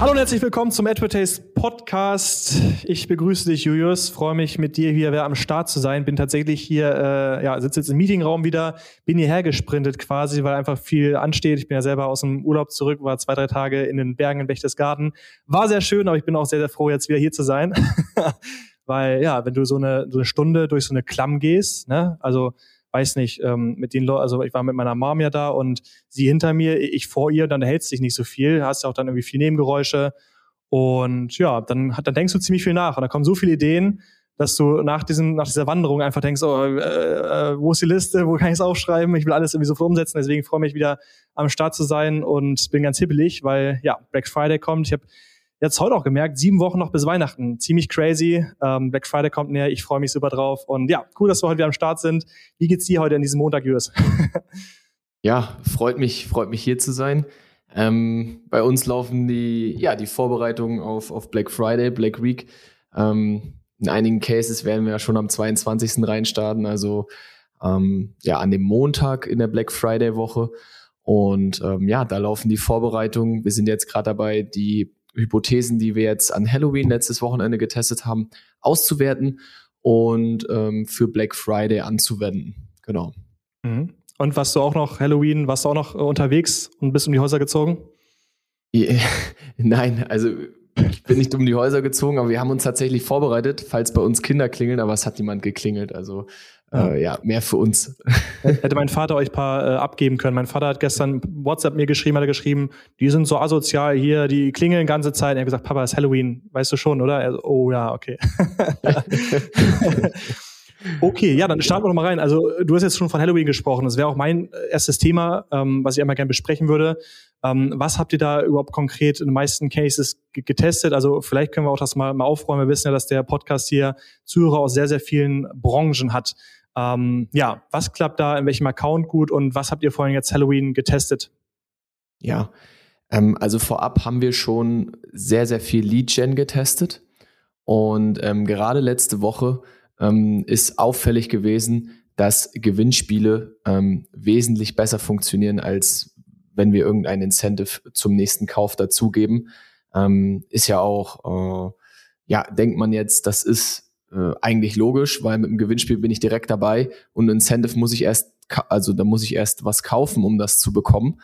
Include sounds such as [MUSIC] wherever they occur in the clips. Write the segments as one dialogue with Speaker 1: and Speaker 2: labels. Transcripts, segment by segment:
Speaker 1: Hallo und herzlich willkommen zum Advertise Podcast. Ich begrüße dich, Julius. Freue mich, mit dir hier am Start zu sein. Bin tatsächlich hier, äh, ja, sitze jetzt im Meetingraum wieder, bin hierher gesprintet quasi, weil einfach viel ansteht. Ich bin ja selber aus dem Urlaub zurück, war zwei, drei Tage in den Bergen in Berchtesgaden. War sehr schön, aber ich bin auch sehr, sehr froh, jetzt wieder hier zu sein. [LAUGHS] weil, ja, wenn du so eine, so eine Stunde durch so eine Klamm gehst, ne, also weiß nicht, ähm, mit den Leuten, also ich war mit meiner Mom ja da und sie hinter mir, ich vor ihr, dann hältst dich nicht so viel, hast ja auch dann irgendwie viel Nebengeräusche und ja, dann, dann denkst du ziemlich viel nach und da kommen so viele Ideen, dass du nach diesem, nach dieser Wanderung einfach denkst, oh, äh, äh, wo ist die Liste, wo kann ich es aufschreiben? Ich will alles irgendwie sofort umsetzen. Deswegen freue ich mich wieder am Start zu sein und bin ganz hibbelig, weil ja, Black Friday kommt. Ich habe jetzt heute auch gemerkt, sieben Wochen noch bis Weihnachten. Ziemlich crazy. Ähm, Black Friday kommt näher, ich freue mich super drauf. Und ja, cool, dass wir heute wieder am Start sind. Wie geht's dir heute an diesem Montag, Jürgen? [LAUGHS]
Speaker 2: ja, freut mich, freut mich hier zu sein. Ähm, bei uns laufen die, ja, die Vorbereitungen auf, auf Black Friday, Black Week. Ähm, in einigen Cases werden wir ja schon am 22. reinstarten, also ähm, ja, an dem Montag in der Black Friday Woche. Und ähm, ja, da laufen die Vorbereitungen. Wir sind jetzt gerade dabei, die Hypothesen, die wir jetzt an Halloween letztes Wochenende getestet haben, auszuwerten und ähm, für Black Friday anzuwenden. Genau.
Speaker 1: Mhm. Und warst du auch noch Halloween, warst du auch noch äh, unterwegs und bist um die Häuser gezogen?
Speaker 2: Ja, [LAUGHS] nein, also ich bin nicht um die Häuser gezogen, aber wir haben uns tatsächlich vorbereitet, falls bei uns Kinder klingeln, aber es hat niemand geklingelt. Also. Äh, ja, mehr für uns.
Speaker 1: Hätte mein Vater euch paar äh, abgeben können. Mein Vater hat gestern WhatsApp mir geschrieben, hat er geschrieben, die sind so asozial hier, die klingeln ganze Zeit. Er hat gesagt, Papa, es ist Halloween, weißt du schon, oder? Er, oh ja, okay. [LAUGHS] Okay, ja, dann starten wir doch mal rein. Also du hast jetzt schon von Halloween gesprochen. Das wäre auch mein äh, erstes Thema, ähm, was ich einmal gerne besprechen würde. Ähm, was habt ihr da überhaupt konkret in den meisten Cases getestet? Also vielleicht können wir auch das mal, mal aufräumen. Wir wissen ja, dass der Podcast hier Zuhörer aus sehr, sehr vielen Branchen hat. Ähm, ja, was klappt da in welchem Account gut und was habt ihr vorhin jetzt Halloween getestet?
Speaker 2: Ja, ähm, also vorab haben wir schon sehr, sehr viel Lead-Gen getestet. Und ähm, gerade letzte Woche ähm, ist auffällig gewesen, dass Gewinnspiele ähm, wesentlich besser funktionieren, als wenn wir irgendein Incentive zum nächsten Kauf dazugeben. Ähm, ist ja auch, äh, ja, denkt man jetzt, das ist äh, eigentlich logisch, weil mit dem Gewinnspiel bin ich direkt dabei und ein Incentive muss ich erst, also da muss ich erst was kaufen, um das zu bekommen.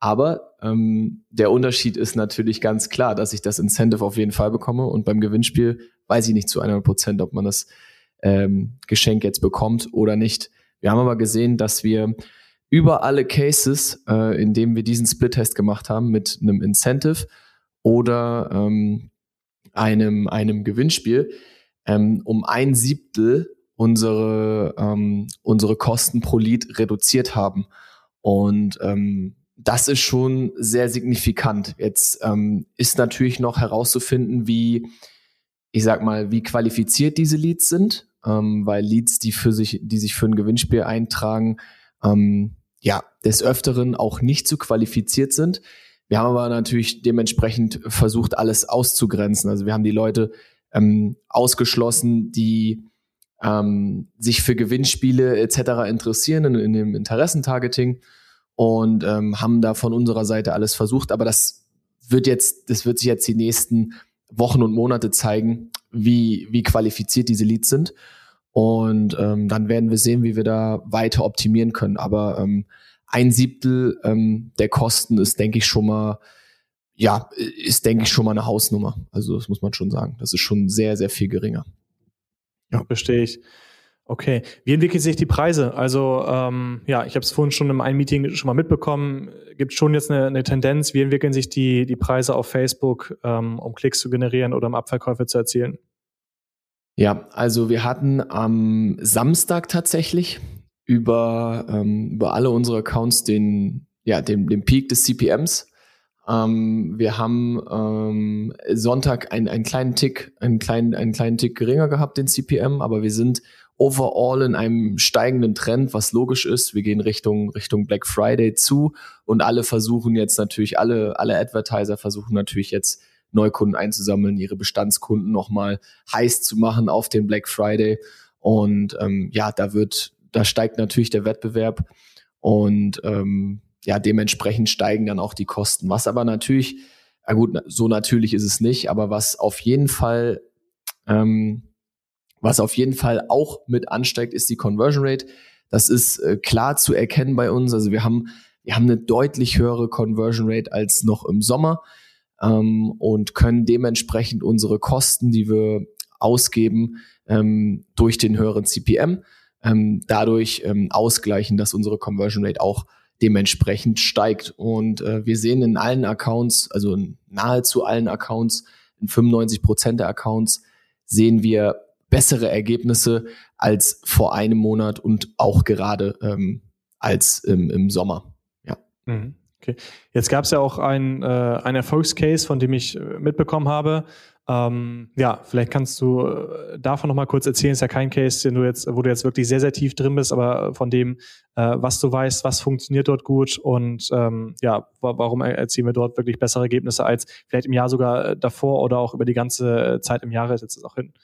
Speaker 2: Aber ähm, der Unterschied ist natürlich ganz klar, dass ich das Incentive auf jeden Fall bekomme und beim Gewinnspiel weiß ich nicht zu 100 Prozent, ob man das ähm, Geschenk jetzt bekommt oder nicht. Wir haben aber gesehen, dass wir über alle Cases, äh, in denen wir diesen Split-Test gemacht haben, mit einem Incentive oder ähm, einem, einem Gewinnspiel, ähm, um ein Siebtel unsere, ähm, unsere Kosten pro Lead reduziert haben. Und ähm, das ist schon sehr signifikant. Jetzt ähm, ist natürlich noch herauszufinden, wie, ich sag mal, wie qualifiziert diese Leads sind, ähm, weil Leads, die für sich, die sich für ein Gewinnspiel eintragen, ähm, ja, des Öfteren auch nicht so qualifiziert sind. Wir haben aber natürlich dementsprechend versucht, alles auszugrenzen. Also wir haben die Leute ähm, ausgeschlossen, die ähm, sich für Gewinnspiele etc. interessieren in, in dem Interessentargeting und ähm, haben da von unserer Seite alles versucht. Aber das wird jetzt, das wird sich jetzt die nächsten Wochen und Monate zeigen, wie, wie qualifiziert diese Leads sind. Und ähm, dann werden wir sehen, wie wir da weiter optimieren können. Aber ähm, ein Siebtel ähm, der Kosten ist, denke ich, schon mal ja, ist, denke ich, schon mal eine Hausnummer. Also das muss man schon sagen. Das ist schon sehr, sehr viel geringer.
Speaker 1: Ja, verstehe ich. Okay. Wie entwickeln sich die Preise? Also ähm, ja, ich habe es vorhin schon in einem Meeting schon mal mitbekommen. Gibt schon jetzt eine, eine Tendenz? Wie entwickeln sich die, die Preise auf Facebook, ähm, um Klicks zu generieren oder um Abverkäufe zu erzielen?
Speaker 2: Ja, also wir hatten am Samstag tatsächlich über, ähm, über alle unsere Accounts den, ja, den, den Peak des CPMs ähm, wir haben ähm, Sonntag einen, einen kleinen Tick, einen kleinen, einen kleinen Tick geringer gehabt, den CPM, aber wir sind overall in einem steigenden Trend, was logisch ist. Wir gehen Richtung, Richtung Black Friday zu und alle versuchen jetzt natürlich, alle, alle Advertiser versuchen natürlich jetzt Neukunden einzusammeln, ihre Bestandskunden nochmal heiß zu machen auf den Black Friday. Und ähm, ja, da wird, da steigt natürlich der Wettbewerb. Und ähm, ja, dementsprechend steigen dann auch die Kosten. Was aber natürlich Na gut, so natürlich ist es nicht, aber was auf jeden Fall, ähm, was auf jeden Fall auch mit ansteigt, ist die Conversion Rate. Das ist äh, klar zu erkennen bei uns. Also wir haben, wir haben eine deutlich höhere Conversion Rate als noch im Sommer ähm, und können dementsprechend unsere Kosten, die wir ausgeben, ähm, durch den höheren CPM, ähm, dadurch ähm, ausgleichen, dass unsere Conversion Rate auch dementsprechend steigt. Und äh, wir sehen in allen Accounts, also in nahezu allen Accounts, in 95 Prozent der Accounts, sehen wir bessere Ergebnisse als vor einem Monat und auch gerade ähm, als im, im Sommer. Ja.
Speaker 1: Mhm. Okay. Jetzt gab es ja auch ein, äh, ein Erfolgscase, von dem ich äh, mitbekommen habe. Ähm, ja, vielleicht kannst du äh, davon noch mal kurz erzählen. Ist ja kein Case, den du jetzt, wo du jetzt wirklich sehr, sehr tief drin bist, aber von dem, äh, was du weißt, was funktioniert dort gut und ähm, ja, warum erzielen wir dort wirklich bessere Ergebnisse als vielleicht im Jahr sogar äh, davor oder auch über die ganze Zeit im Jahre jetzt auch hin?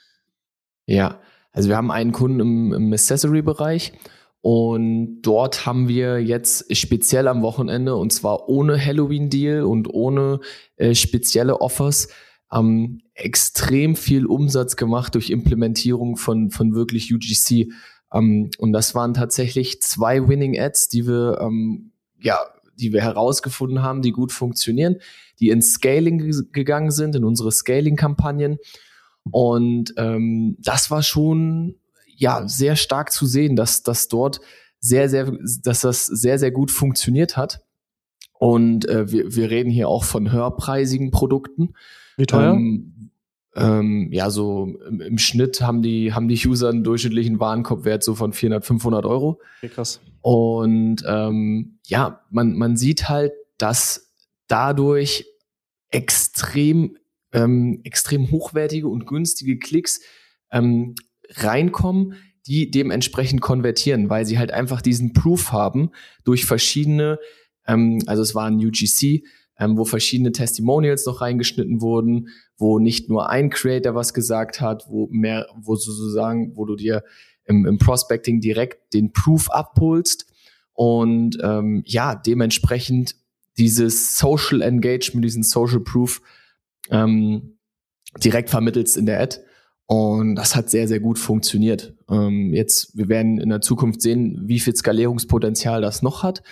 Speaker 2: Ja, also wir haben einen Kunden im, im Accessory-Bereich und dort haben wir jetzt speziell am Wochenende und zwar ohne Halloween-Deal und ohne äh, spezielle Offers ähm, extrem viel Umsatz gemacht durch Implementierung von, von wirklich UGC. Ähm, und das waren tatsächlich zwei Winning Ads, die wir, ähm, ja, die wir herausgefunden haben, die gut funktionieren, die ins Scaling gegangen sind, in unsere Scaling-Kampagnen. Und ähm, das war schon ja sehr stark zu sehen, dass dass dort sehr sehr dass das sehr sehr gut funktioniert hat. Und äh, wir, wir reden hier auch von höherpreisigen Produkten.
Speaker 1: Wie teuer? Ähm,
Speaker 2: ähm, ja, so im, im, Schnitt haben die, haben die User einen durchschnittlichen Warenkorbwert so von 400, 500 Euro.
Speaker 1: Okay, krass.
Speaker 2: Und ähm, ja, man, man sieht halt, dass dadurch extrem, ähm, extrem hochwertige und günstige Klicks ähm, reinkommen, die dementsprechend konvertieren, weil sie halt einfach diesen Proof haben durch verschiedene ähm, also es war ein UGC, ähm, wo verschiedene Testimonials noch reingeschnitten wurden, wo nicht nur ein Creator was gesagt hat, wo mehr, wo sozusagen, wo du dir im, im Prospecting direkt den Proof abholst und ähm, ja, dementsprechend dieses Social Engagement, diesen Social Proof ähm, direkt vermittelst in der Ad. Und das hat sehr, sehr gut funktioniert. Ähm, jetzt, wir werden in der Zukunft sehen, wie viel Skalierungspotenzial das noch hat.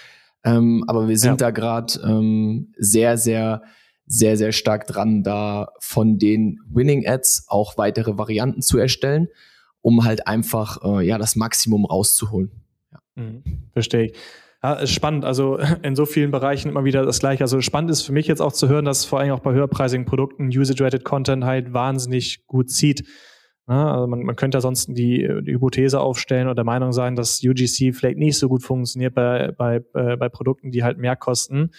Speaker 2: Ähm, aber wir sind ja. da gerade ähm, sehr, sehr, sehr, sehr stark dran, da von den Winning Ads auch weitere Varianten zu erstellen, um halt einfach äh, ja das Maximum rauszuholen.
Speaker 1: Ja. Mhm, verstehe ich. Ja, ist spannend. Also [LAUGHS] in so vielen Bereichen immer wieder das Gleiche. Also spannend ist für mich jetzt auch zu hören, dass vor allem auch bei höherpreisigen Produkten Usage-Rated Content halt wahnsinnig gut zieht. Ne? Also man, man könnte ja sonst die, die Hypothese aufstellen oder der Meinung sein, dass UGC vielleicht nicht so gut funktioniert bei, bei, äh, bei Produkten, die halt mehr kosten.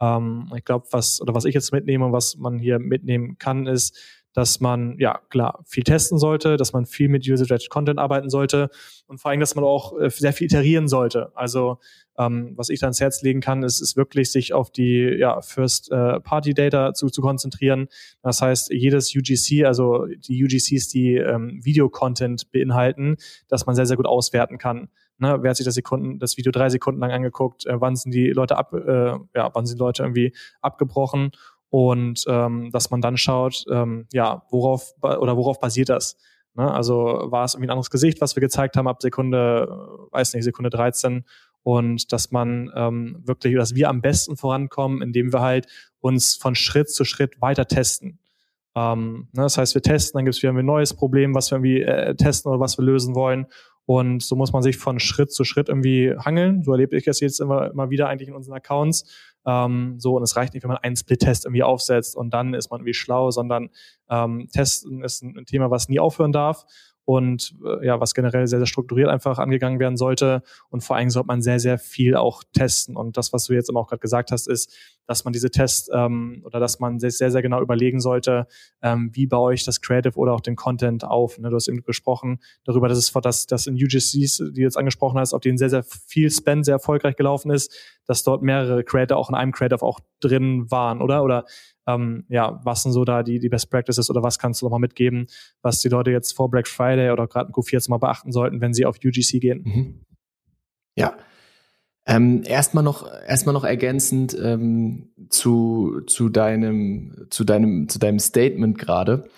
Speaker 1: Ähm, ich glaube, was, oder was ich jetzt mitnehme und was man hier mitnehmen kann, ist, dass man, ja, klar, viel testen sollte, dass man viel mit User-Directed Content arbeiten sollte und vor allem, dass man auch äh, sehr viel iterieren sollte. Also, ähm, was ich da ins Herz legen kann, ist, ist wirklich sich auf die ja, First-Party-Data äh, zu, zu konzentrieren. Das heißt, jedes UGC, also die UGCs, die ähm, Video-Content beinhalten, dass man sehr, sehr gut auswerten kann. Ne, wer hat sich das, Sekunden, das Video drei Sekunden lang angeguckt? Äh, wann sind die Leute ab, äh, ja, wann sind die Leute irgendwie abgebrochen? Und ähm, dass man dann schaut, ähm, ja, worauf oder worauf basiert das? Ne? Also war es irgendwie ein anderes Gesicht, was wir gezeigt haben ab Sekunde, äh, weiß nicht, Sekunde 13 und dass man ähm, wirklich, dass wir am besten vorankommen, indem wir halt uns von Schritt zu Schritt weiter testen. Ähm, ne? Das heißt, wir testen, dann gibt es wieder ein neues Problem, was wir irgendwie äh, testen oder was wir lösen wollen und so muss man sich von Schritt zu Schritt irgendwie hangeln. So erlebe ich das jetzt immer, immer wieder eigentlich in unseren Accounts. Ähm, so, und es reicht nicht, wenn man einen Split-Test irgendwie aufsetzt und dann ist man irgendwie schlau, sondern ähm, Testen ist ein, ein Thema, was nie aufhören darf und äh, ja, was generell sehr, sehr strukturiert einfach angegangen werden sollte. Und vor allem sollte man sehr, sehr viel auch testen. Und das, was du jetzt immer auch gerade gesagt hast, ist, dass man diese Tests ähm, oder dass man sich sehr, sehr genau überlegen sollte, ähm, wie baue ich das Creative oder auch den Content auf. Ne? Du hast eben gesprochen darüber, dass es dass, dass in UGCs, die du jetzt angesprochen hast, auf denen sehr, sehr viel Spend sehr erfolgreich gelaufen ist, dass dort mehrere Creator auch in einem Creative auch drin waren, oder? Oder ähm, ja, was sind so da die, die Best Practices oder was kannst du nochmal mitgeben, was die Leute jetzt vor Black Friday oder gerade in Q4 jetzt mal beachten sollten, wenn sie auf UGC gehen? Mhm.
Speaker 2: Ja, Ähm, erstmal noch, erstmal noch ergänzend ähm, zu, zu deinem, zu deinem, zu deinem Statement gerade.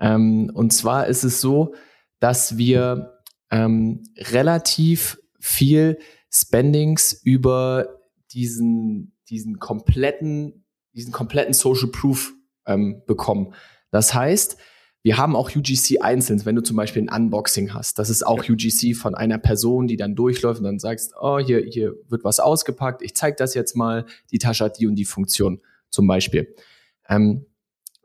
Speaker 2: Ähm, und zwar ist es so, dass wir ähm, relativ viel Spendings über diesen, diesen kompletten, diesen kompletten Social Proof ähm, bekommen. Das heißt, wir haben auch UGC einzeln, wenn du zum Beispiel ein Unboxing hast. Das ist auch ja. UGC von einer Person, die dann durchläuft und dann sagst, oh, hier, hier wird was ausgepackt, ich zeige das jetzt mal, die Tasche hat die und die Funktion zum Beispiel. Ähm,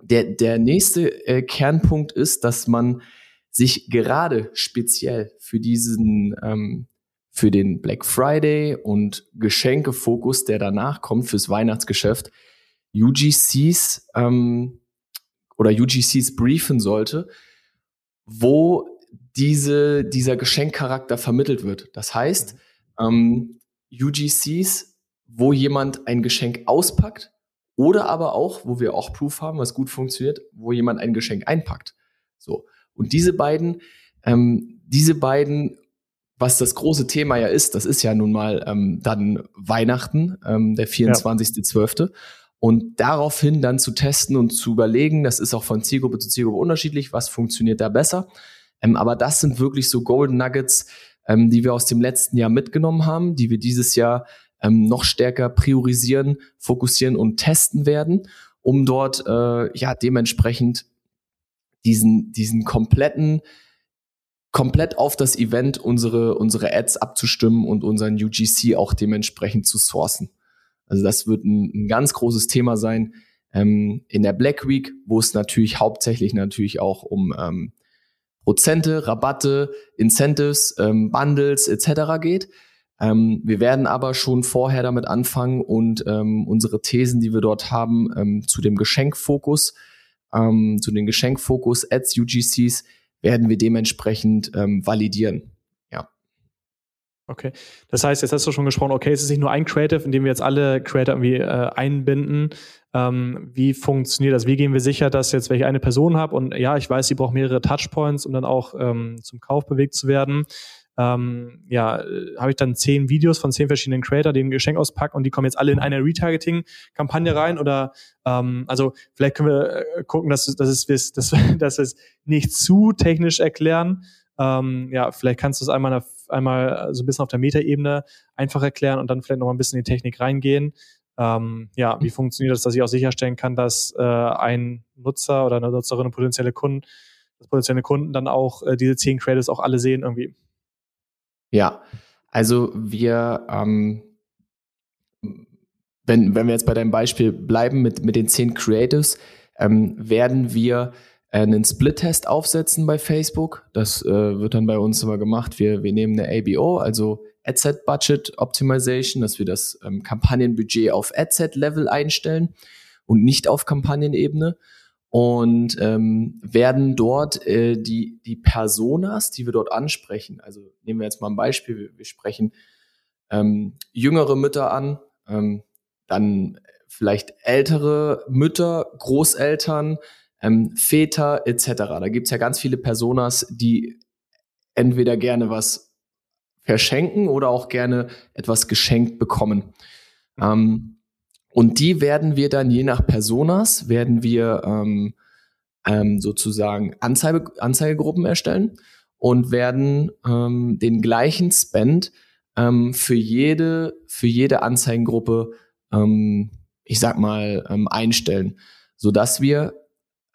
Speaker 2: der, der nächste äh, Kernpunkt ist, dass man sich gerade speziell für diesen, ähm, für den Black Friday und Geschenkefokus, der danach kommt, fürs Weihnachtsgeschäft, UGCs ähm, oder UGCs briefen sollte, wo diese, dieser Geschenkcharakter vermittelt wird. Das heißt, ähm, UGCs, wo jemand ein Geschenk auspackt oder aber auch, wo wir auch Proof haben, was gut funktioniert, wo jemand ein Geschenk einpackt. So. Und diese beiden, ähm, diese beiden, was das große Thema ja ist, das ist ja nun mal ähm, dann Weihnachten, ähm, der 24.12. Ja. Und daraufhin dann zu testen und zu überlegen, das ist auch von Zielgruppe zu Zielgruppe unterschiedlich, was funktioniert da besser. Ähm, aber das sind wirklich so Golden Nuggets, ähm, die wir aus dem letzten Jahr mitgenommen haben, die wir dieses Jahr ähm, noch stärker priorisieren, fokussieren und testen werden, um dort äh, ja dementsprechend diesen, diesen kompletten, komplett auf das Event unsere, unsere Ads abzustimmen und unseren UGC auch dementsprechend zu sourcen. Also das wird ein, ein ganz großes Thema sein ähm, in der Black Week, wo es natürlich hauptsächlich natürlich auch um ähm, Prozente, Rabatte, Incentives, ähm, Bundles etc. geht. Ähm, wir werden aber schon vorher damit anfangen und ähm, unsere Thesen, die wir dort haben, ähm, zu dem Geschenkfokus, ähm, zu den Geschenkfokus Ads, UGCs, werden wir dementsprechend ähm, validieren.
Speaker 1: Okay. Das heißt, jetzt hast du schon gesprochen, okay, es ist nicht nur ein Creative, in dem wir jetzt alle Creator irgendwie äh, einbinden. Ähm, wie funktioniert das? Wie gehen wir sicher, dass jetzt, wenn ich eine Person habe und ja, ich weiß, sie braucht mehrere Touchpoints, um dann auch ähm, zum Kauf bewegt zu werden, ähm, ja, äh, habe ich dann zehn Videos von zehn verschiedenen Creator, die ein Geschenk auspacken und die kommen jetzt alle in eine Retargeting-Kampagne rein oder ähm, also vielleicht können wir äh, gucken, dass, dass, es, dass, dass [LAUGHS] wir es nicht zu technisch erklären. Ähm, ja, vielleicht kannst du es einmal, einmal so ein bisschen auf der Metaebene einfach erklären und dann vielleicht noch mal ein bisschen in die Technik reingehen. Ähm, ja, wie funktioniert das, dass ich auch sicherstellen kann, dass äh, ein Nutzer oder eine Nutzerin und potenzielle Kunden, dass potenzielle Kunden dann auch äh, diese zehn Credits auch alle sehen irgendwie.
Speaker 2: Ja, also wir, ähm, wenn, wenn wir jetzt bei deinem Beispiel bleiben mit, mit den zehn Creatives, ähm, werden wir einen Split-Test aufsetzen bei Facebook. Das äh, wird dann bei uns immer gemacht. Wir, wir nehmen eine ABO, also Adset Budget Optimization, dass wir das ähm, Kampagnenbudget auf Adset Level einstellen und nicht auf Kampagnenebene und ähm, werden dort äh, die, die Personas, die wir dort ansprechen, also nehmen wir jetzt mal ein Beispiel, wir, wir sprechen ähm, jüngere Mütter an, ähm, dann vielleicht ältere Mütter, Großeltern, ähm, Väter etc. Da gibt's ja ganz viele Personas, die entweder gerne was verschenken oder auch gerne etwas geschenkt bekommen. Ähm, und die werden wir dann je nach Personas, werden wir ähm, ähm, sozusagen Anzeige, Anzeigegruppen erstellen und werden ähm, den gleichen Spend ähm, für jede, für jede Anzeigengruppe, ähm, ich sag mal, ähm, einstellen, sodass wir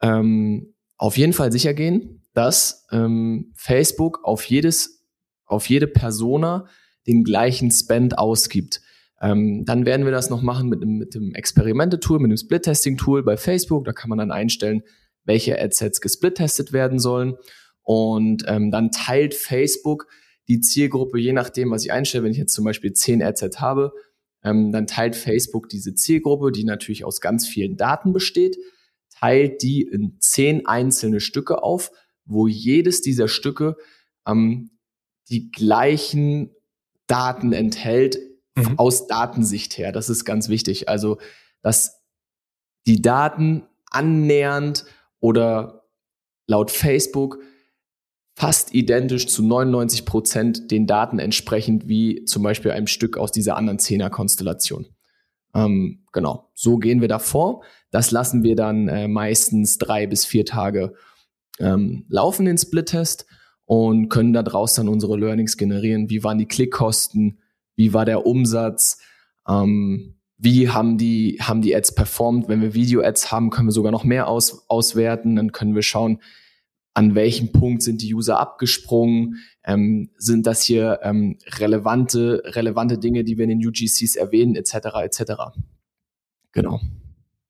Speaker 2: ähm, auf jeden Fall sicher gehen, dass ähm, Facebook auf jedes, auf jede Persona den gleichen Spend ausgibt. Ähm, dann werden wir das noch machen mit, mit dem Experimente-Tool, mit dem Split-Testing-Tool bei Facebook. Da kann man dann einstellen, welche Adsets gesplit-testet werden sollen. Und ähm, dann teilt Facebook die Zielgruppe, je nachdem, was ich einstelle. Wenn ich jetzt zum Beispiel 10 Adsets habe, ähm, dann teilt Facebook diese Zielgruppe, die natürlich aus ganz vielen Daten besteht, teilt die in 10 einzelne Stücke auf, wo jedes dieser Stücke ähm, die gleichen Daten enthält, mhm. aus Datensicht her. Das ist ganz wichtig. Also, dass die Daten annähernd oder laut Facebook fast identisch zu 99 Prozent den Daten entsprechend wie zum Beispiel einem Stück aus dieser anderen Zehner-Konstellation. Ähm, genau, so gehen wir da vor. Das lassen wir dann äh, meistens drei bis vier Tage ähm, laufen, den Split-Test, und können daraus dann unsere Learnings generieren. Wie waren die Klickkosten? Wie war der Umsatz? Ähm, wie haben die, haben die Ads performt? Wenn wir Video-Ads haben, können wir sogar noch mehr aus, auswerten. Dann können wir schauen, an welchem Punkt sind die User abgesprungen, ähm, sind das hier ähm, relevante, relevante Dinge, die wir in den UGCs erwähnen, etc. etc. Genau.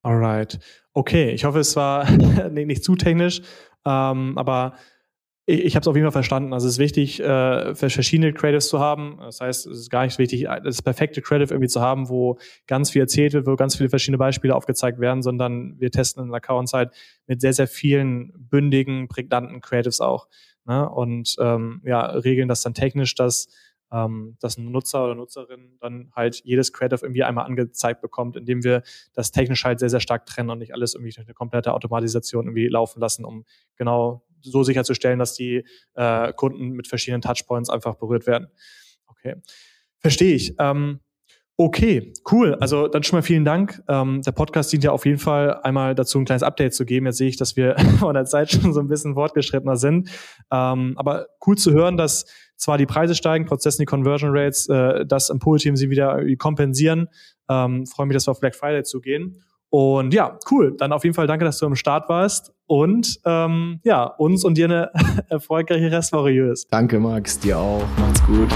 Speaker 1: Alright. Okay, ich hoffe, es war [LAUGHS] nicht zu technisch, ähm, aber ich, ich habe es auf jeden Fall verstanden. Also es ist wichtig, äh, verschiedene Creatives zu haben. Das heißt, es ist gar nicht wichtig, das perfekte Creative irgendwie zu haben, wo ganz viel erzählt wird, wo ganz viele verschiedene Beispiele aufgezeigt werden, sondern wir testen in der Account-Site mit sehr, sehr vielen bündigen, prägnanten Creatives auch. Ne? Und ähm, ja, regeln das dann technisch, dass ähm, dass ein Nutzer oder Nutzerin dann halt jedes Creative irgendwie einmal angezeigt bekommt, indem wir das technisch halt sehr, sehr stark trennen und nicht alles irgendwie durch eine komplette Automatisation irgendwie laufen lassen, um genau so sicherzustellen, dass die äh, Kunden mit verschiedenen Touchpoints einfach berührt werden. Okay, verstehe ich. Ähm, Okay, cool. Also dann schon mal vielen Dank. Ähm, der Podcast dient ja auf jeden Fall einmal dazu, ein kleines Update zu geben. Jetzt sehe ich, dass wir [LAUGHS] von der Zeit schon so ein bisschen fortgeschrittener sind. Ähm, aber cool zu hören, dass zwar die Preise steigen, trotzdem die Conversion Rates, äh, das im Pool-Team sie wieder kompensieren. Ähm, freue mich, dass wir auf Black Friday zu gehen. Und ja, cool. Dann auf jeden Fall danke, dass du am Start warst. Und ähm, ja, uns und dir eine [LAUGHS] erfolgreiche Restwoche.
Speaker 2: Danke, Max. Dir auch. Macht's gut.